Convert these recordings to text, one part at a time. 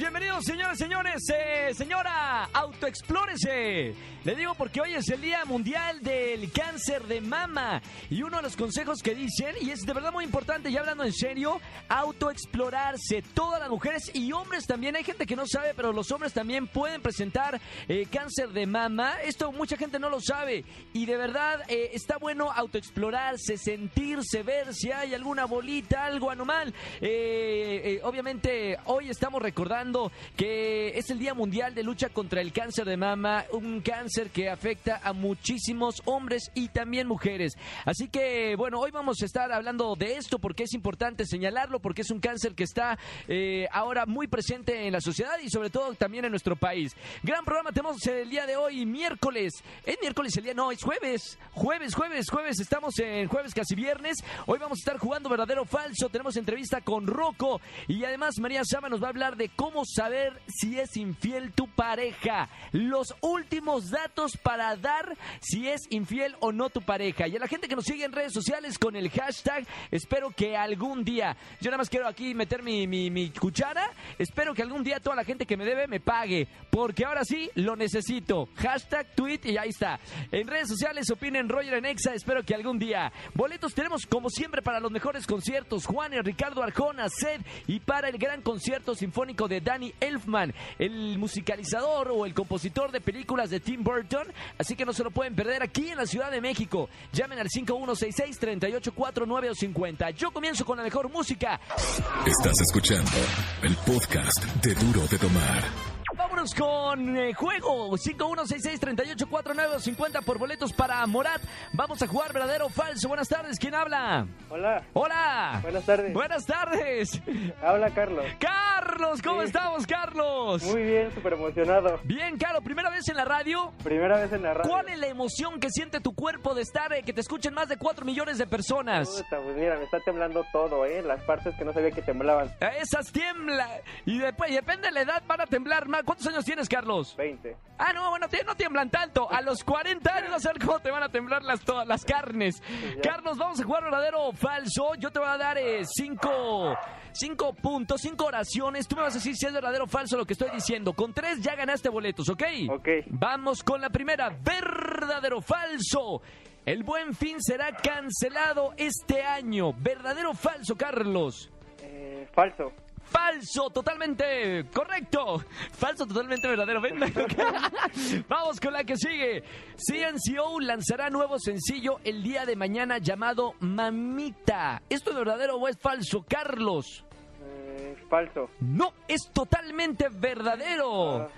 Bienvenidos señores, señores, eh, señora, autoexplórese. Le digo porque hoy es el Día Mundial del Cáncer de Mama y uno de los consejos que dicen, y es de verdad muy importante, ya hablando en serio, autoexplorarse. Todas las mujeres y hombres también, hay gente que no sabe, pero los hombres también pueden presentar eh, cáncer de mama. Esto mucha gente no lo sabe y de verdad eh, está bueno autoexplorarse, sentirse, ver si hay alguna bolita, algo anormal. Obviamente hoy estamos recordando que es el Día Mundial de Lucha contra el Cáncer de Mama, un cáncer que afecta a muchísimos hombres y también mujeres. Así que, bueno, hoy vamos a estar hablando de esto porque es importante señalarlo, porque es un cáncer que está eh, ahora muy presente en la sociedad y sobre todo también en nuestro país. Gran programa tenemos el día de hoy, miércoles. ¿Es miércoles el día? No, es jueves. Jueves, jueves, jueves. Estamos en jueves casi viernes. Hoy vamos a estar jugando verdadero o falso. Tenemos entrevista con Rocco y además María Sama nos va a hablar de cómo saber si es infiel tu pareja. Los últimos datos para dar si es infiel o no tu pareja. Y a la gente que nos sigue en redes sociales con el hashtag, espero que algún día, yo nada más quiero aquí meter mi, mi, cuchara, espero que algún día toda la gente que me debe me pague, porque ahora sí lo necesito. Hashtag, tweet y ahí está. En redes sociales opinen Roger en Exa, espero que algún día. Boletos tenemos como siempre para los mejores conciertos, Juanes, Ricardo Arjona, Sed y para el gran concierto sinfónico de Danny Elfman, el musicalizador o el compositor de películas de Tim Burton, así que no se lo pueden perder aquí en la Ciudad de México. Llamen al 5166-3849 o 50. Yo comienzo con la mejor música. Estás escuchando el podcast de Duro de Tomar. Vámonos con eh, juego 5166-3849 o 50 por boletos para Morat. Vamos a jugar verdadero o falso. Buenas tardes, ¿quién habla? Hola, Hola. buenas tardes. Buenas tardes. Habla Carlos. Carlos, ¿cómo Sí. estamos, Carlos? Muy bien, súper emocionado. Bien, Carlos, primera vez en la radio. Primera vez en la radio. ¿Cuál es la emoción que siente tu cuerpo de estar, eh, que te escuchen más de 4 millones de personas? Puta, pues mira, me está temblando todo, ¿eh? Las partes que no sabía que temblaban. A Esas tiembla. Y después, y depende de la edad, van a temblar más. ¿Cuántos años tienes, Carlos? 20. Ah, no, bueno, tie- no tiemblan tanto. A los 40 años a ver cómo te van a temblar las, todas las carnes. Carlos, vamos a jugar verdadero o falso. Yo te voy a dar eh, cinco, cinco puntos, cinco oraciones. Tú me vas a decir si es verdadero o falso lo que estoy diciendo. Con tres ya ganaste boletos, ¿ok? Ok. Vamos con la primera. Verdadero o falso. El buen fin será cancelado este año. ¿Verdadero o falso, Carlos? Eh, falso. Falso, totalmente correcto. Falso, totalmente verdadero. Ven. Vamos con la que sigue. CNCO lanzará nuevo sencillo el día de mañana llamado Mamita. ¿Esto es verdadero o es falso, Carlos? Eh, falso. No, es totalmente verdadero.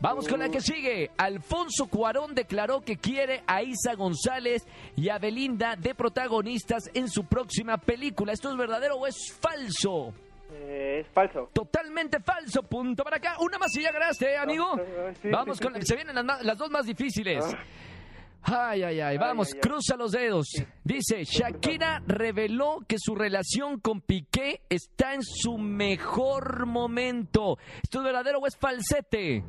Vamos con la que sigue. Alfonso Cuarón declaró que quiere a Isa González y a Belinda de protagonistas en su próxima película. ¿Esto es verdadero o es falso? Eh, es falso. Totalmente falso. Punto para acá. Una más y ya ganaste, ¿eh, amigo. Ah, ah, sí, Vamos sí, con sí. Se vienen las, dos más difíciles. Ay, ay, ay. Vamos, ay, ay. cruza los dedos. Dice, Shakira reveló que su relación con Piqué está en su mejor momento. ¿Esto es verdadero o es falsete?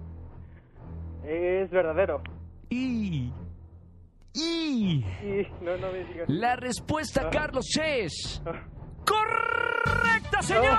Es verdadero. Y... Y... Y no, no me digas. La respuesta, Ah. Carlos, es... ¡Correcta, señor!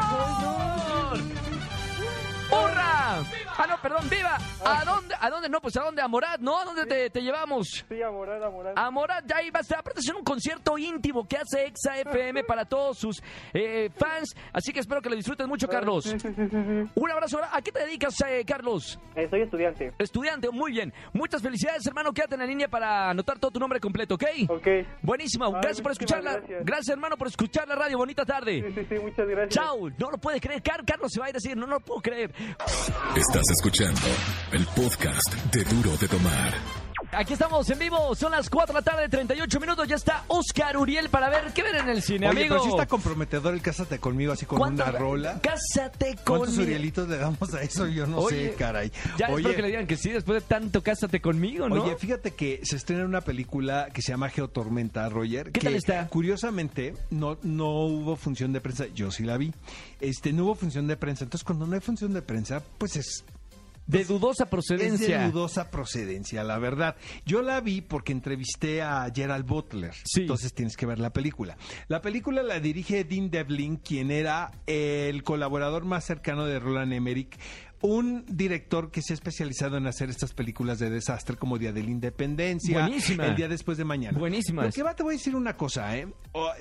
¡Hurra! Ah, no, perdón, viva. ¿A dónde? ¿A dónde? No, pues a dónde? A Morat, ¿no? ¿A dónde te, te llevamos? Sí, amorada, amorada. A Morat, ya ahí va a estar. Aparte, es un concierto íntimo que hace Exa FM para todos sus eh, fans. Así que espero que lo disfruten mucho, Carlos. Sí, sí, sí, sí, sí. Un abrazo. ¿A qué te dedicas, eh, Carlos? Eh, soy estudiante. Estudiante, muy bien. Muchas felicidades, hermano. Quédate en la línea para anotar todo tu nombre completo, ¿ok? Ok. Buenísimo. Ay, Gracias por escucharla. gracias. Gracias, hermano, por escuchar la radio. Bonita Sí, tarde. sí, sí, muchas gracias. Chao. No lo puedes creer. Car- Carlos se va a ir a decir, no, no lo puedo creer. Estás escuchando el podcast de Duro de Tomar. Aquí estamos en vivo, son las 4 de la tarde, 38 minutos. Ya está Oscar Uriel para ver qué ver en el cine, Oye, amigo. pero sí está comprometedor el Cásate conmigo así con ¿Cuánto- una rola. Cásate ¿Cuántos conmigo. Urielitos le damos a eso? Yo no Oye, sé, caray. Ya Oye, espero que le digan que sí después de tanto Cásate conmigo, ¿no? Oye, fíjate que se estrena una película que se llama Geotormenta, Roger. ¿Qué que tal está? Curiosamente, no, no hubo función de prensa. Yo sí la vi. Este, no hubo función de prensa. Entonces, cuando no hay función de prensa, pues es de dudosa Es procedencia. de dudosa procedencia, la verdad. Yo la vi porque entrevisté a Gerald Butler. Sí. Entonces tienes que ver la película. La película la dirige Dean Devlin, quien era el colaborador más cercano de Roland Emmerich. Un director que se ha especializado en hacer estas películas de desastre como Día de la Independencia, Buenísima. El Día Después de Mañana. Buenísimas. Lo que va, te voy a decir una cosa, ¿eh?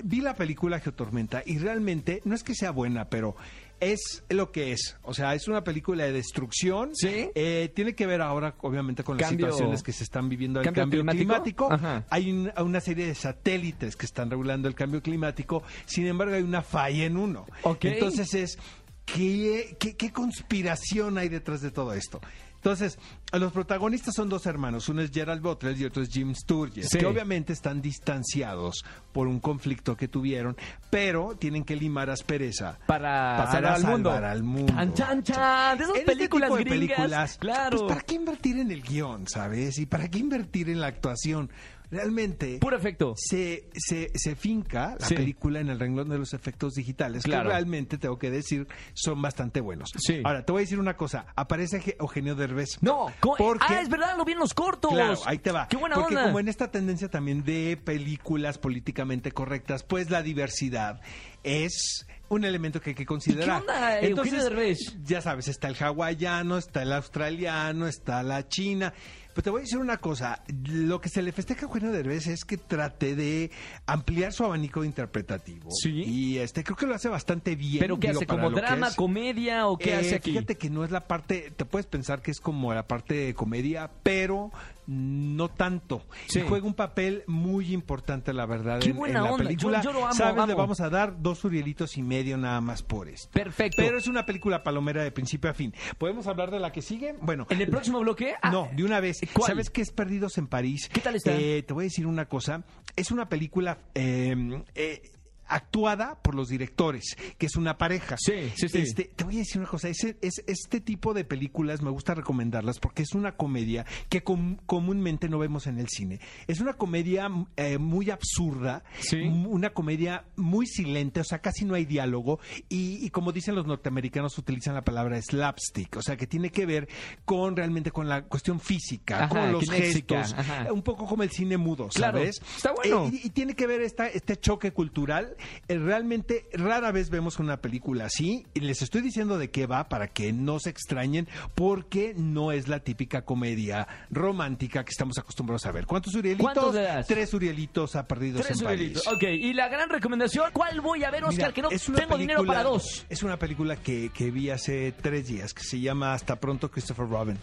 Vi la película Geotormenta y realmente no es que sea buena, pero es lo que es. O sea, es una película de destrucción. Sí. Eh, tiene que ver ahora, obviamente, con las situaciones que se están viviendo el ¿Cambio cambio, climático? Hay un- una serie de satélites que están regulando el cambio climático. Sin embargo, hay una falla en uno. Entonces es, ¿qué, qué, qué conspiración hay detrás de todo esto? Entonces, los protagonistas son dos hermanos, uno es Gerald Butler y otro es Jim Sturges, Sí. que obviamente están distanciados por un conflicto que tuvieron, pero tienen que limar aspereza para, para salvar al mundo. al mundo. Chan, chan, chan. De esas En este películas tipo de gringas. películas, claro. pues, ¿para qué invertir en el guion, sabes? ¿Y para qué invertir en la actuación? Realmente Puro efecto. se, se, se finca la Sí. película en el renglón de los efectos digitales, Claro. que realmente, tengo que decir, son bastante buenos. Sí. Ahora, te voy a decir una cosa. Aparece Ge- Eugenio Derbez. No. Porque- ah, es verdad, lo vi en los cortos. Claro, ahí te va. Qué buena Porque onda. como en esta tendencia también de películas políticamente correctas, pues la diversidad es un elemento que hay que considerar. ¿Y qué onda, Eugenio Derbez? Ya sabes, está el hawaiano, está el australiano, está la china. Pero te voy a decir una cosa, lo que se le festeja a Eugenio Derbez es que trate de ampliar su abanico interpretativo. Sí. Y este creo que lo hace bastante bien. ¿Pero qué digo, hace? ¿Como drama, comedia o qué Eh, hace aquí? Fíjate que no es la parte, te puedes pensar que es como la parte de comedia, pero no tanto. Sí. Y juega un papel muy importante, la verdad, Qué en, buena en la onda. película. Yo- yo lo amo, Sabes, le amo. vamos a dar dos urielitos y medio nada más por esto. Perfecto. Pero es una película palomera de principio a fin. ¿Podemos hablar de la que sigue? Bueno. ¿En el próximo bloque? Ah, No, de una vez. ¿Cuál? ¿Sabes qué es Perdidos en París? ¿Qué tal está? Eh, te voy a decir una cosa. Es una película eh, eh, actuada por los directores, que es una pareja. Sí, sí, sí. Este, te voy a decir una cosa. Ese- es, este tipo de películas me gusta recomendarlas porque es una comedia que com- comúnmente no vemos en el cine. Es una comedia eh, muy absurda, Sí. una comedia muy silente, o sea, casi no hay diálogo. Y, y como dicen los norteamericanos, utilizan la palabra slapstick, o sea, que tiene que ver con realmente con la cuestión física, Ajá, con los gestos, ajá. un poco como el cine mudo, Claro, ¿sabes? está bueno. Eh, y, y tiene que ver esta, este choque cultural. Eh, realmente rara vez vemos una película así. Y les estoy diciendo de qué va para que no se extrañen, porque no es la típica comedia romántica que estamos acostumbrados a ver. ¿Cuántos Urielitos? ¿Cuántos le das? Tres Urielitos a perdidos Tres en Urielitos. París. Ok, y la gran recomendación, ¿cuál voy a ver, Oscar? Mira, que no tengo dinero para dos. Es una película que, que vi hace tres días, que se llama Hasta pronto Christopher Robin.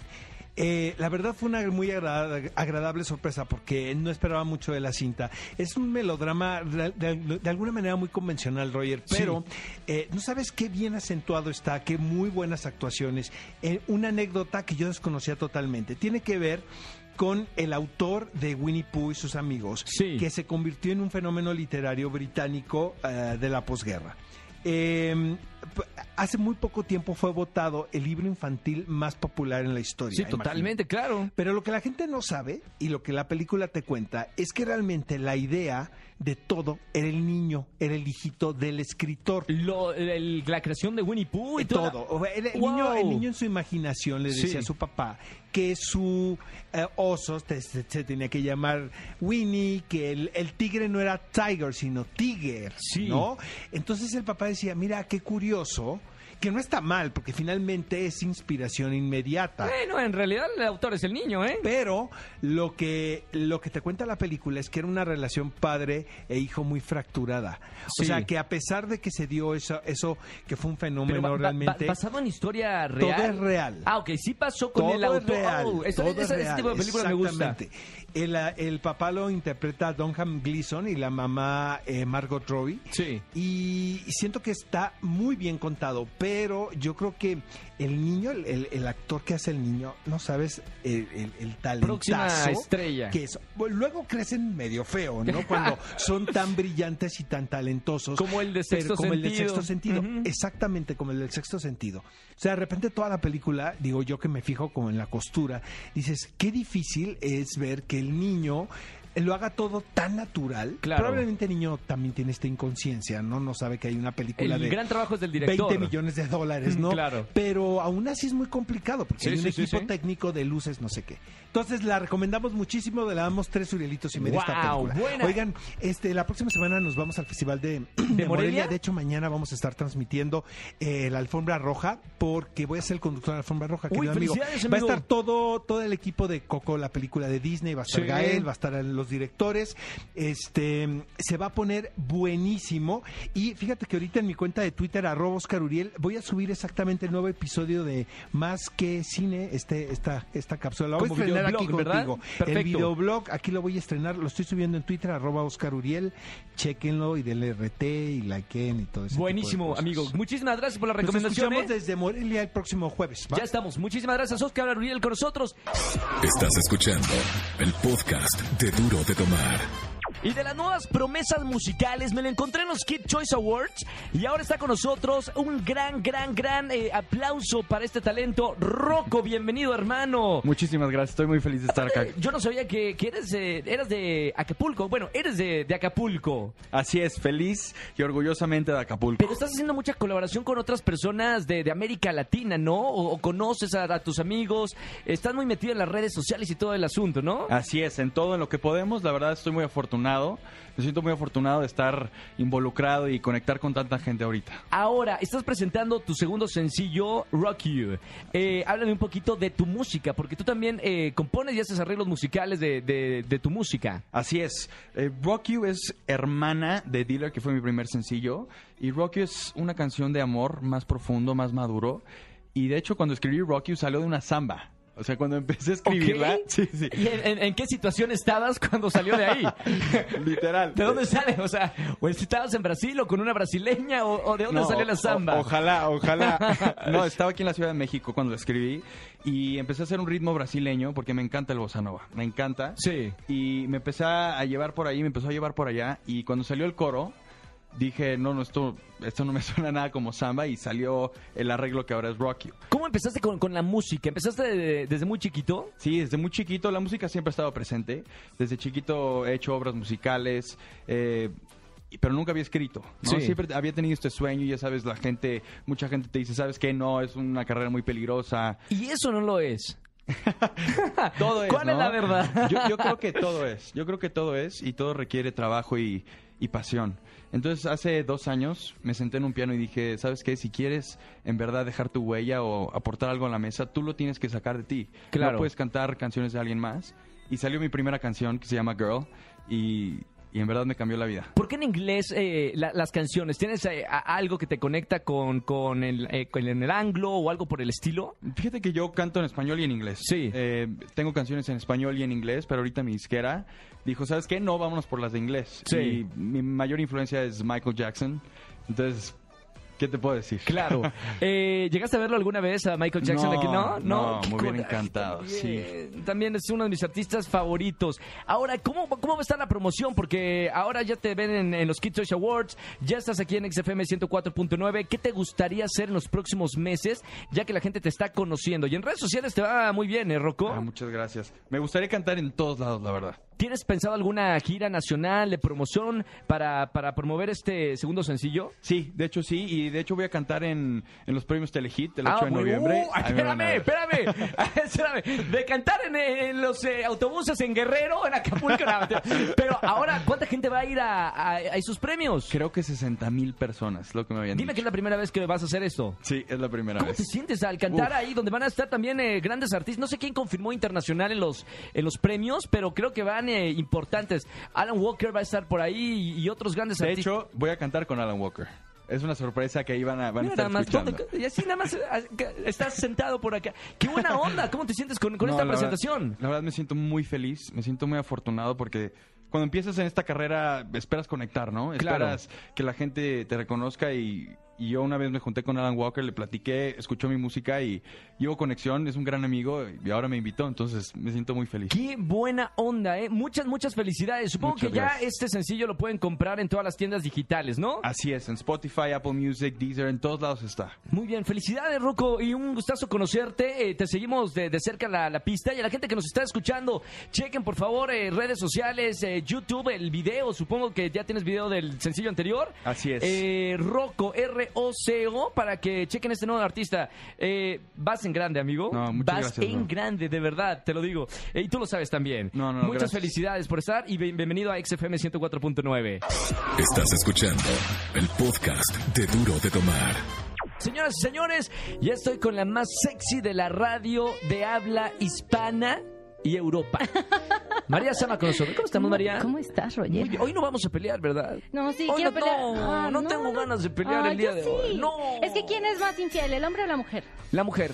Eh, la verdad fue una muy agrada- agradable sorpresa porque no esperaba mucho de la cinta. Es un melodrama de, de- de alguna manera muy convencional, Roger, pero eh, no sabes qué bien acentuado está, qué muy buenas actuaciones. Eh, una anécdota que yo desconocía totalmente. Tiene que ver con el autor de Winnie Pooh y sus amigos, Sí. que se convirtió en un fenómeno literario británico eh, de la posguerra. Eh, p- hace muy poco tiempo fue votado el libro infantil más popular en la historia. Sí, imagínate. totalmente, claro. Pero lo que la gente no sabe y lo que la película te cuenta es que realmente la idea de todo era el niño, era el hijito del escritor. Lo- el- la creación de Winnie Pooh y toda- todo. El, el Wow. niño, el niño en su imaginación le decía Sí. a su papá que su eh, oso te- se, se tenía que llamar Winnie, que el, el tigre no era Tiger, sino Tiger, Sí. ¿no? Entonces el papá decía, mira, qué curioso, que no está mal, porque finalmente es inspiración inmediata. Bueno, en realidad el autor es el niño, ¿eh? Pero lo que, lo que te cuenta la película es que era una relación padre e hijo muy fracturada. Sí. O sea, que a pesar de que se dio eso, eso que fue un fenómeno Pero ba- ba- realmente... basado en historia real. Todo es real. Ah, ok, sí pasó con todo el autor. es real. Oh, esa- todo esa- es ese real, tipo de película me gusta. El, ah, el papá lo interpreta Donham Gleason y la mamá eh, Margot Robbie. Sí. Y siento que está muy bien contado, pero yo creo que el niño, el, el- el actor que hace el niño, no sabes el, el, el Próxima talentazo estrella. que es. Luego crecen medio feo, ¿no? Cuando son tan brillantes y tan talentosos. Como el de Sexto como el del sexto sentido. Exactamente como el del sexto sentido. O sea, de repente toda la película, digo yo que me fijo como en la costura, dices, qué difícil es ver que niño lo haga todo tan natural. Claro. Probablemente el niño también tiene esta inconsciencia, ¿no? No sabe que hay una película El de gran trabajo es del director. 20 millones de dólares, ¿no? Claro. Pero aún así es muy complicado porque Sí, hay un sí, equipo sí. técnico de luces, no sé qué. Entonces la recomendamos muchísimo, le damos tres urielitos y medio a esta película. buena. Oigan, este, la próxima semana nos vamos al Festival de, de Morelia? De hecho, mañana vamos a estar transmitiendo eh, la alfombra roja porque voy a ser el conductor de la alfombra roja, Uy, querido amigo. Va a estar todo, todo el equipo de Coco, la película de Disney, va a estar. Gael, va a estar los directores. Este se va a poner buenísimo. Y fíjate que ahorita en mi cuenta de Twitter, arroba Oscar Uriel, voy a subir exactamente el nuevo episodio de Más que Cine, este, esta, esta cápsula. La voy a estrenar aquí. El videoblog, aquí lo voy a estrenar, lo estoy subiendo en Twitter, arroba Oscar Uriel. Chequenlo y denle RT y likeen y todo eso. Buenísimo, amigo. Muchísimas gracias por la Nos recomendación. escuchamos ¿eh? desde Morelia el próximo jueves. ¿va? Ya estamos. Muchísimas gracias, Oscar Uriel, con nosotros. Estás escuchando el podcast de Duro de Tomar. Y de las nuevas promesas musicales, me lo encontré en los Kid Choice Awards y ahora está con nosotros un gran, gran, gran eh, aplauso para este talento. Rocco, bienvenido, hermano. Muchísimas gracias, estoy muy feliz de estar acá. Eh, Yo no sabía que, que eres, de, eras de Acapulco. Bueno, eres de, de Acapulco. Así es, feliz y orgullosamente de Acapulco. Pero estás haciendo mucha colaboración con otras personas de, de América Latina, ¿no? O, o conoces a, a tus amigos. Estás muy metido en las redes sociales y todo el asunto, ¿no? Así es, en todo en lo que podemos, la verdad estoy muy afortunado. Me siento muy afortunado de estar involucrado y conectar con tanta gente ahorita. Ahora, estás presentando tu segundo sencillo, Rock You. Eh, háblame un poquito de tu música, porque tú también eh, compones y haces arreglos musicales de, de- de tu música. Así es, eh, Rock You es hermana de Dealer, que fue mi primer sencillo. Y Rock You es una canción de amor más profundo, más maduro. Y de hecho, cuando escribí Rock You salió de una samba. O sea, cuando empecé a escribirla, sí, sí, ¿Y en, qué situación estabas cuando salió de ahí? literal. ¿De dónde sale? O sea, ¿o estabas en Brasil o con una brasileña o, o de dónde No, salió la o- samba? ojalá, ojalá. No, estaba aquí en la Ciudad de México cuando lo escribí y empecé a hacer un ritmo brasileño porque me encanta el bossa nova, me encanta. Sí. Y me empecé a llevar por ahí, me empezó a llevar por allá y cuando salió el coro dije, no, no, esto, esto no me suena nada como samba y salió el arreglo que ahora es rock you. ¿Cómo empezaste con, con la música? ¿Empezaste de- desde muy chiquito? Sí, desde muy chiquito la música siempre ha estado presente. Desde chiquito he hecho obras musicales, eh, pero nunca había escrito. ¿no? Sí. Siempre había tenido este sueño y ya sabes, la gente, mucha gente te dice, ¿sabes qué? No, es una carrera muy peligrosa. Y eso no lo es. Todo es, ¿Cuál es la verdad? Yo, yo creo que todo es. Yo creo que todo es y todo requiere trabajo y, y pasión. Entonces, hace dos años me senté en un piano y dije, ¿sabes qué? Si quieres en verdad dejar tu huella o aportar algo a la mesa, tú lo tienes que sacar de ti. Claro. No puedes cantar canciones de alguien más. Y salió mi primera canción que se llama Girl y, y en verdad me cambió la vida. ¿Por qué en inglés eh, la- las canciones? ¿Tienes eh, algo que te conecta con, con, el, eh, con el anglo o algo por el estilo? Fíjate que yo canto en español y en inglés. Sí. Tengo canciones en español y en inglés, pero ahorita mi disquera dijo, ¿sabes qué? No, vámonos por las de inglés. Sí. Y mi mayor influencia es Michael Jackson. Entonces, ¿qué te puedo decir? Claro. Eh, ¿Llegaste a verlo alguna vez a Michael Jackson No, aquí? No, no, me hubiera encantado, también, También es uno de mis artistas favoritos. Ahora, ¿cómo, ¿cómo va a estar la promoción? Porque ahora ya te ven en, en los Kids Choice Awards, ya estás aquí en XFM 104.9. ¿Qué te gustaría hacer en los próximos meses, ya que la gente te está conociendo? Y en redes sociales te va muy bien, ¿eh, Rocco? Ah, muchas gracias. Me gustaría cantar en todos lados, la verdad. ¿Tienes pensado alguna gira nacional de promoción para, para promover este segundo sencillo? Sí, de hecho sí, y de hecho voy a cantar en, en los premios Telehit el 8 Ah, de noviembre. uh, espérame, espérame, espérame. De cantar en, en los eh, autobuses en Guerrero, en Acapulco. no, pero ahora, ¿cuánta gente va a ir a, a- a esos premios? Creo que 60 mil personas, lo que me habían Dime que es la primera vez que vas a hacer esto. Sí, es la primera ¿Cómo vez. te sientes al cantar Uf. ahí donde van a estar también eh, grandes artistas? No sé quién confirmó internacional en los, en los premios, pero creo que van eh, importantes. Alan Walker va a estar por ahí y, y otros grandes De artistas. hecho, voy a cantar con Alan Walker. Es una sorpresa que van a, van a estar nada más, escuchando. ¿dónde- y así nada más estás sentado por acá. ¡Qué buena onda! ¿Cómo te sientes con, con No, esta la verdad- presentación? la verdad me siento muy feliz, me siento muy afortunado porque cuando empiezas en esta carrera esperas conectar, ¿no? Claro. Esperas que la gente te reconozca y, Y yo una vez me junté con Alan Walker, le platiqué, escuchó mi música y hubo conexión, es un gran amigo y ahora me invitó, entonces me siento muy feliz. Qué buena onda, ¿eh? Muchas, muchas felicidades. Supongo Muchas que ya este sencillo lo pueden comprar en todas las tiendas digitales, ¿no? Así es, en Spotify, Apple Music, Deezer, en todos lados está. Muy bien, felicidades Rocco y un gustazo conocerte. Eh, te seguimos de, de cerca la, la pista y a la gente que nos está escuchando, chequen por favor eh, redes sociales, eh, YouTube, el video, supongo que ya tienes video del sencillo anterior. Así es. Eh, Rocco, R-O-C-O, para que chequen este nuevo artista. Eh, vas en grande, amigo. No, muchas vas gracias, en bro. grande, de verdad, te lo digo. Eh, y tú lo sabes también. No, no, Muchas gracias. felicidades por estar y bien- bienvenido a XFM 104.9. Estás escuchando el podcast de Duro de Tomar. Señoras y señores, ya estoy con la más sexy de la radio de habla hispana y Europa. María Sama con nosotros. ¿Cómo estamos, María? ¿Cómo estás, Roger? Hoy no vamos a pelear, ¿verdad? No, sí, Hoy quiero no, pelear. no, Ah, no tengo ganas de pelear Ah, el día yo de sí. hoy. No. Es que ¿quién es más infiel, el hombre o la mujer? La mujer.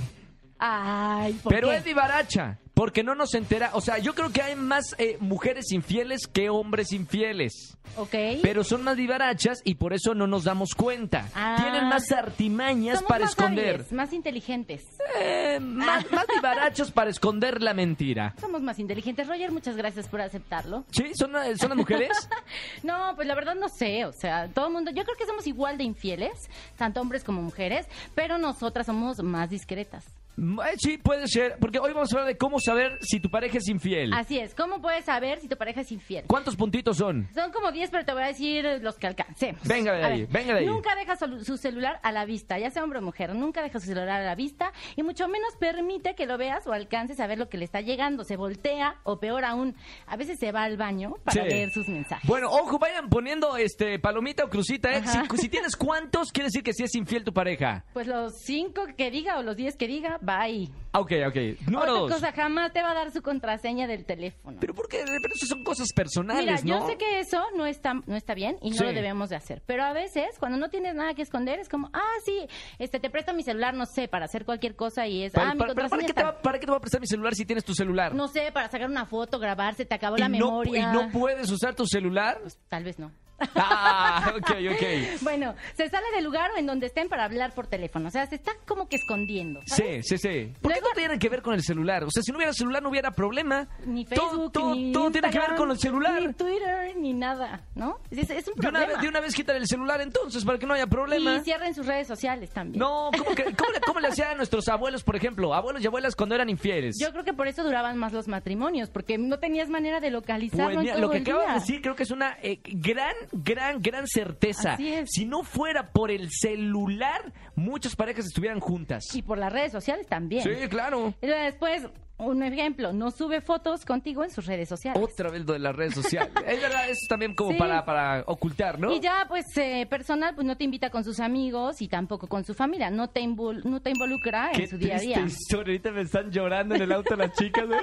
Ay, ¿por Pero qué? es vivaracha. Porque no nos entera. O sea, yo creo que hay más eh, mujeres infieles que hombres infieles. Ok. Pero son más vivarachas y por eso no nos damos cuenta. Ah. Tienen más artimañas Somos para más esconder. hábiles, más inteligentes. Eh, más, más vivarachos para esconder la mentira. Somos más inteligentes. Roger, muchas gracias por aceptarlo. ¿Sí? ¿Son, eh, son las mujeres? No, pues la verdad no sé, o sea, todo el mundo, yo creo que somos igual de infieles, tanto hombres como mujeres, pero nosotras somos más discretas. Mm, eh, sí, puede ser. Porque hoy vamos a hablar de cómo saber si tu pareja es infiel. Así es, ¿cómo puedes saber si tu pareja es infiel? ¿Cuántos puntitos son? Son como 10, pero te voy a decir los que alcancemos. Venga de A ahí, venga de ahí. Nunca deja su celular a la vista, ya sea hombre o mujer, nunca deja su celular a la vista y mucho menos permite que lo veas o alcances a ver lo que le está llegando. Se voltea o peor aún, a veces se va al baño para Sí. leer sus mensajes. Bueno, ojo, vayan poniendo este palomita o crucita, ¿eh? Si, si tienes cuántos, quiere decir que sí es infiel tu pareja. Pues los 5 que diga o los 10 que diga, bye. Ok, ok. Número Otra dos. cosa, jamás te va a dar su contraseña del teléfono. Pero ¿por qué? Pero eso son cosas personales, Mira, ¿no? yo sé que eso no está, no está bien y no Sí. lo debemos de hacer. Pero a veces, cuando no tienes nada que esconder, es como, ah, sí, este, te presto mi celular, no sé, para hacer cualquier cosa y es, Para- ah, mi para- pero ¿para contraseña qué, te está- va, ¿Para qué te voy a prestar mi celular si tienes tu celular? No sé, para sacar una foto, grabarse, te acabó y la no, memoria. ¿Y no puedes usar tu celular? Tal vez no. Ah, ok, ok. Bueno, se sale del lugar o en donde estén para hablar por teléfono. O sea, se está como que escondiendo. ¿sabes? Sí, sí, sí. ¿Por qué no tiene que ver con el celular? O sea, si no hubiera celular no hubiera problema. Ni Todo- Facebook, todo, ni todo tiene que ver con el celular. Ni Twitter, ni nada, ¿no? Es, es un De una, problema. vez, de una vez quítale el celular entonces para que no haya problema. Y cierren sus redes sociales también. No, ¿cómo, que- cómo le, cómo le hacían a nuestros abuelos, por ejemplo? Abuelos y abuelas cuando eran infieles. Yo creo que por eso duraban más los matrimonios, porque no tenías manera de localizarlo Pues en todo lo que el acabas día. de decir creo que es una eh, gran, gran, gran certeza. Así es. Si no fuera por el celular, muchas parejas estuvieran juntas. Y por las redes sociales también. Sí, claro. Después, un ejemplo, no sube fotos contigo en sus redes sociales. Otra vez lo de las redes sociales. es verdad, eso es también como Sí. para, para ocultar, ¿no? Y ya, pues, eh, personal, pues no te invita con sus amigos y tampoco con su familia. No te, invol- no te involucra Qué en su día a día. historia. Ahorita me están llorando en el auto las chicas. de, "Ay,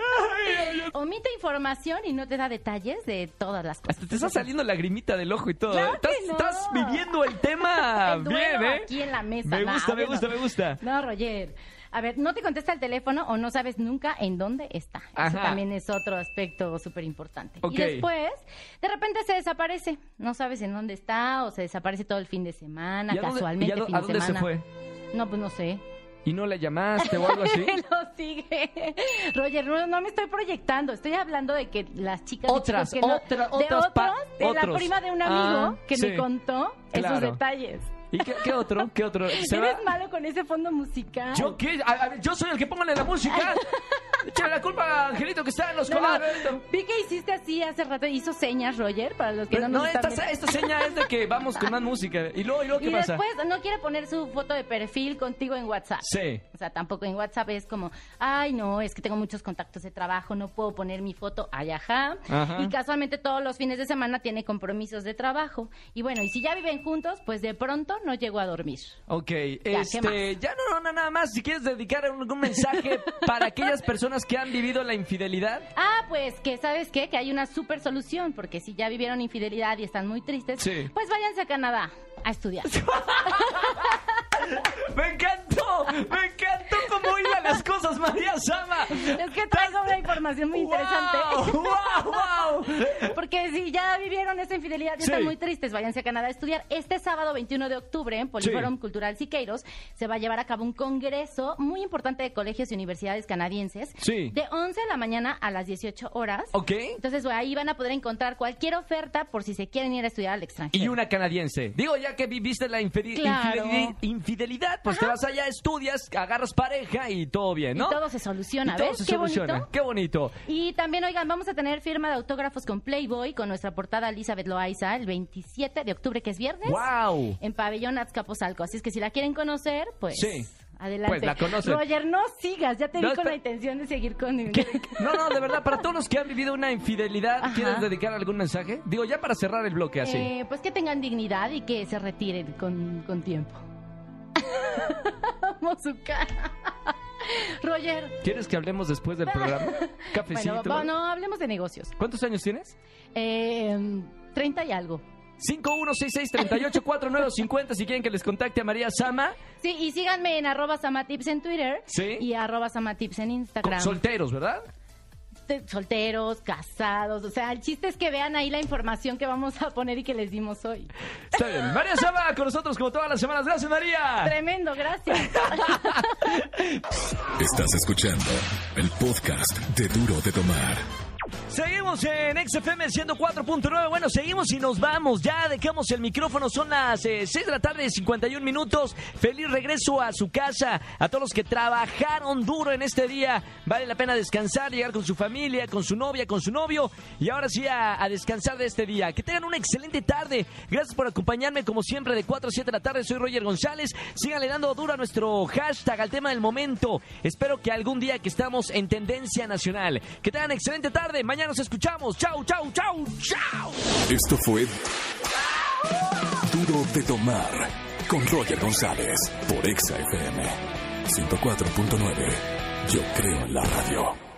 ay, ay". Omite información y no te da detalles de todas las cosas. Hasta te está saliendo lagrimita del ojo y todo. Claro ¿eh? estás, no. estás viviendo el tema El bien, ¿eh? aquí en la mesa. Me No, gusta, me gusta, me gusta. No, Roger. A ver, no te contesta el teléfono o no sabes nunca en dónde está. Eso también es otro aspecto súper importante. Y después, de repente se desaparece. No sabes en dónde está o se desaparece todo el fin de semana, ¿Y a dónde- casualmente y a fin a de dónde se semana. fue? No, pues no sé. ¿Y no le llamaste o algo así? lo sigue. Roger, no, no me estoy proyectando. Estoy hablando de que las chicas. Otras, que no- otra- de otras pa- otros, de la prima de un amigo Ah, que sí. me contó esos Claro. detalles. ¿Y qué, qué otro? ¿Qué otro? ¿Se Eres va? malo con ese fondo musical. ¿Yo qué? A- yo soy el que póngale la música. Échale la culpa a Angelito que está en los No, vi que hiciste así hace rato, hizo señas, Roger, para los que Pero no no, esta, esta seña es de que vamos con más música. ¿Y luego, y luego qué Y pasa? después no quiere poner su foto de perfil contigo en WhatsApp. Sí. O sea, tampoco en WhatsApp es como, ay, no, es que tengo muchos contactos de trabajo, no puedo poner mi foto, ay, ajá. Ajá. Y casualmente todos los fines de semana tiene compromisos de trabajo. Y bueno, y si ya viven juntos, pues de pronto no llego a dormir. Ok, ¿qué este, ya no, no, nada más. Si quieres dedicar algún mensaje para aquellas personas que han vivido la infidelidad. Ah, pues que sabes qué, que hay una super solución, porque si ya vivieron infidelidad y están muy tristes, Sí. pues váyanse a Canadá a estudiar. ¡Me encantó! ¡Me encantó las cosas, María Sama! Es que traigo una información muy interesante. ¡Wow! ¡Wow! wow! Porque si ya vivieron esta infidelidad y Sí. están muy tristes, váyanse a Canadá a estudiar. Este sábado 21 de octubre en Poliforum Cultural Siqueiros se va a llevar a cabo un congreso muy importante de colegios y universidades canadienses. Sí. De 11 de la mañana a las 18 horas. Ok. Entonces ahí van a poder encontrar cualquier oferta por si se quieren ir a estudiar al extranjero. Y una canadiense. Digo, ya que viviste la infide- Claro. infideli- infidelidad, pues te vas allá, estudias, agarras pareja y todo bien, ¿no? Y todo se soluciona, Y todo ¿ves? se Qué soluciona. bonito. Qué bonito. Y también, oigan, vamos a tener firma de autógrafos con Playboy, con nuestra portada Elizabeth Loaiza, el 27 de octubre, que es viernes, ¡Wow! en Pabellón Azcapotzalco. Así es que si la quieren conocer, pues... Sí. Adelante. Pues la conocen. Roger, no sigas, ya te No, vi con la intención de seguir con... No, no, de verdad, para todos los que han vivido una infidelidad, Ajá. ¿quieres dedicar algún mensaje? Digo, ya para cerrar el bloque así. Eh, pues que tengan dignidad y que se retiren con, con tiempo. Amo su cara. Roger, ¿Quieres que hablemos después del programa? Cafecito. bueno, no, hablemos de negocios. ¿Cuántos años tienes? Eh, 30 y algo. 5166-384950 si quieren que les contacte a María Sama. Sí, y síganme en arroba samatips en Twitter Sí. y arroba samatips en Instagram. Solteros, ¿verdad? Solteros, casados, o sea, el chiste es que vean ahí la información que vamos a poner y que les dimos hoy. Está bien. María Sama con nosotros como todas las semanas. Gracias, María. Tremendo, gracias. Estás escuchando el podcast de Duro de Tomar. Seguimos en XFM 104.9. Bueno, seguimos y nos vamos. Ya dejamos el micrófono. Son las eh, 6 de la tarde, 51 minutos. Feliz regreso a su casa. A todos los que trabajaron duro en este día. Vale la pena descansar, llegar con su familia, con su novia, con su novio. Y ahora sí a, descansar de este día. Que tengan una excelente tarde. Gracias por acompañarme como siempre de 4 a 7 de la tarde. Soy Roger González. Síganle dando duro a nuestro hashtag, al tema del momento. Espero que algún día que estamos en tendencia nacional. Que tengan excelente tarde. Mañana nos escuchamos. Chau, chau, chau, chau. Esto fue Duro de Tomar con Roger González por Exa FM 104.9. Yo creo en la radio.